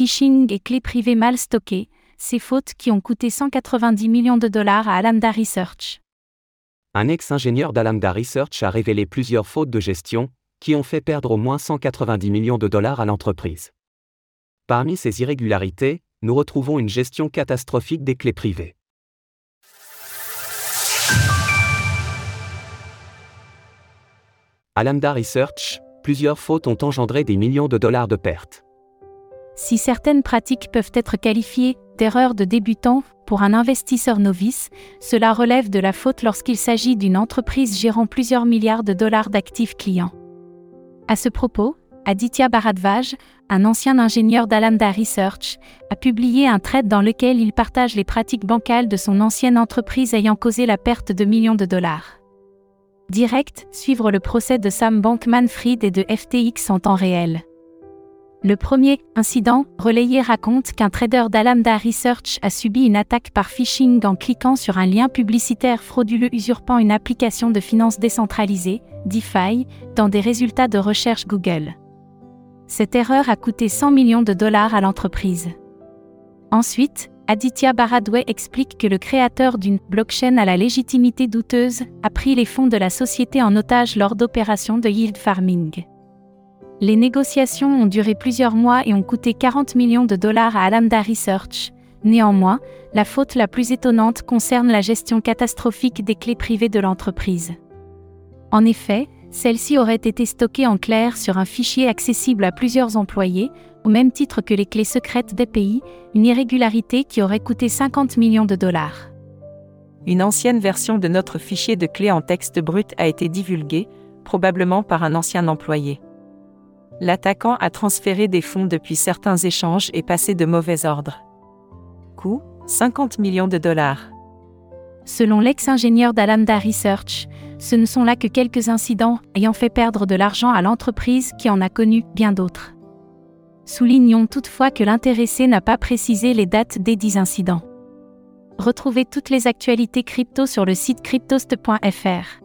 phishing et clés privées mal stockées, ces fautes qui ont coûté 190 millions de dollars à Alamda Research. Un ex-ingénieur d'Alamda Research a révélé plusieurs fautes de gestion, qui ont fait perdre au moins 190 millions de dollars à l'entreprise. Parmi ces irrégularités, nous retrouvons une gestion catastrophique des clés privées. À Research, plusieurs fautes ont engendré des millions de dollars de pertes. Si certaines pratiques peuvent être qualifiées d'erreurs de débutants pour un investisseur novice, cela relève de la faute lorsqu'il s'agit d'une entreprise gérant plusieurs milliards de dollars d'actifs clients. À ce propos, Aditya Bharadwaj, un ancien ingénieur d'Alamda Research, a publié un thread dans lequel il partage les pratiques bancales de son ancienne entreprise ayant causé la perte de millions de dollars. Direct, suivre le procès de Sam Bankman-Fried et de FTX en temps réel. Le premier incident relayé raconte qu'un trader d'Alamda Research a subi une attaque par phishing en cliquant sur un lien publicitaire frauduleux usurpant une application de finance décentralisée, DeFi, dans des résultats de recherche Google. Cette erreur a coûté 100 millions de dollars à l'entreprise. Ensuite, Aditya Baradway explique que le créateur d'une blockchain à la légitimité douteuse a pris les fonds de la société en otage lors d'opérations de yield farming. Les négociations ont duré plusieurs mois et ont coûté 40 millions de dollars à Alamda Research. Néanmoins, la faute la plus étonnante concerne la gestion catastrophique des clés privées de l'entreprise. En effet, celles-ci auraient été stockées en clair sur un fichier accessible à plusieurs employés, au même titre que les clés secrètes des pays, une irrégularité qui aurait coûté 50 millions de dollars. Une ancienne version de notre fichier de clés en texte brut a été divulguée, probablement par un ancien employé l'attaquant a transféré des fonds depuis certains échanges et passé de mauvais ordres. Coût 50 millions de dollars. Selon l'ex-ingénieur d'Alamda Research, ce ne sont là que quelques incidents ayant fait perdre de l'argent à l'entreprise qui en a connu bien d'autres. Soulignons toutefois que l'intéressé n'a pas précisé les dates des dix incidents. Retrouvez toutes les actualités crypto sur le site cryptost.fr.